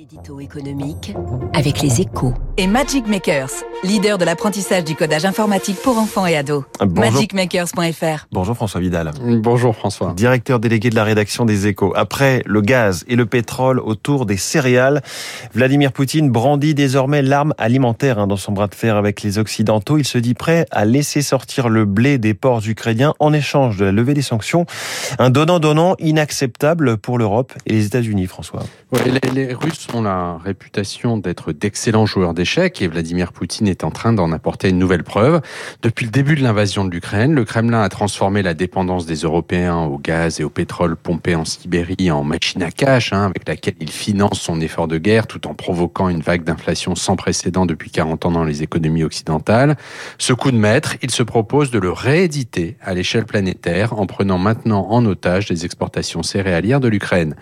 L'édito économique avec les échos. Et Magic Makers, leader de l'apprentissage du codage informatique pour enfants et ados. Bonjour. Magicmakers.fr. Bonjour François Vidal. Bonjour François. Directeur délégué de la rédaction des Échos. Après le gaz et le pétrole autour des céréales, Vladimir Poutine brandit désormais l'arme alimentaire hein, dans son bras de fer avec les Occidentaux. Il se dit prêt à laisser sortir le blé des ports ukrainiens en échange de la levée des sanctions. Un donnant-donnant inacceptable pour l'Europe et les États-Unis, François. Ouais, les, les Russes ont la réputation d'être d'excellents joueurs d'échecs et Vladimir Poutine est en train d'en apporter une nouvelle preuve. Depuis le début de l'invasion de l'Ukraine, le Kremlin a transformé la dépendance des Européens au gaz et au pétrole pompé en Sibérie en machine à cash, hein, avec laquelle il finance son effort de guerre tout en provoquant une vague d'inflation sans précédent depuis 40 ans dans les économies occidentales. Ce coup de maître, il se propose de le rééditer à l'échelle planétaire en prenant maintenant en otage les exportations céréalières de l'Ukraine.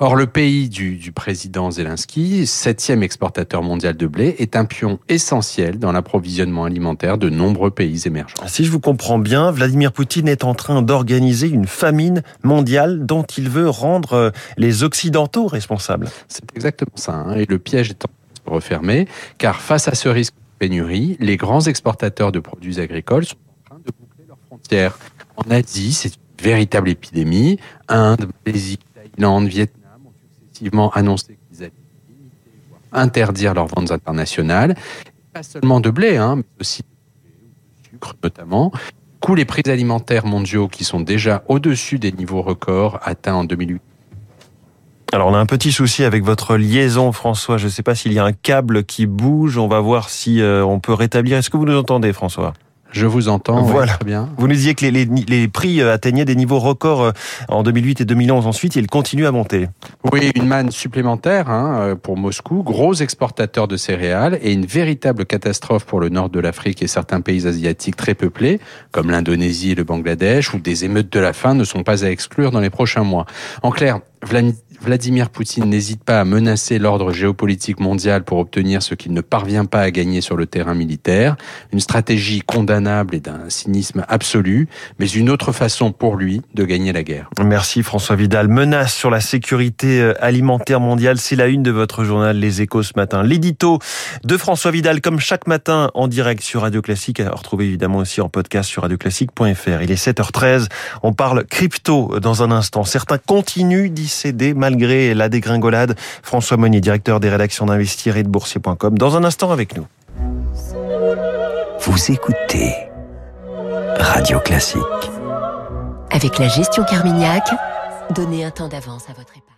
Or, le pays du, du président Zelensky, septième exportateur mondial de blé, est un pion essentiel dans l'approvisionnement alimentaire de nombreux pays émergents. Si je vous comprends bien, Vladimir Poutine est en train d'organiser une famine mondiale dont il veut rendre euh, les Occidentaux responsables. C'est exactement ça. hein. Et le piège est en train de se refermer, car face à ce risque de pénurie, les grands exportateurs de produits agricoles sont en train de boucler leurs frontières. En Asie, c'est une véritable épidémie. Inde, Malaisie, Thaïlande, Vietnam ont successivement annoncé qu'ils allaient interdire leurs ventes internationales. Pas seulement de blé, hein, mais aussi de sucre notamment. Du les prix alimentaires mondiaux qui sont déjà au-dessus des niveaux records atteints en 2008 Alors on a un petit souci avec votre liaison François, je ne sais pas s'il y a un câble qui bouge, on va voir si euh, on peut rétablir. Est-ce que vous nous entendez François? Je vous entends, Voilà. très bien. Vous nous disiez que les, les- les prix euh, atteignaient des niveaux records euh, en 2008 et 2011 ensuite et ils continuent à monter. Oui, une manne supplémentaire hein, euh, pour Moscou, gros exportateur de céréales et une véritable catastrophe pour le nord de l'Afrique et certains pays asiatiques très peuplés, comme l'Indonésie et le Bangladesh, où des émeutes de la faim ne sont pas à exclure dans les prochains mois. En clair, Vladimir Poutine n'hésite pas à menacer l'ordre géopolitique mondial pour obtenir ce qu'il ne parvient pas à gagner sur le terrain militaire, une stratégie condamnable et d'un cynisme absolu, mais une autre façon pour lui de gagner la guerre. Merci François Vidal. Menace sur la sécurité euh, alimentaire mondiale, c'est la une de votre journal Les Échos ce matin. L'édito de François Vidal, comme chaque matin en direct sur Radio Classique, à retrouver évidemment aussi en podcast sur radioclassique.fr. Il est 7h13, on parle crypto dans un instant. Certains continuent d'y céder malgré la dégringolade. François Monnier, directeur des rédactions d'Investir et de Boursier.com, dans un instant avec nous. Vous écoutez Radio Classique. Avec la gestion Carmignac, donnez un temps d'avance à votre épargne.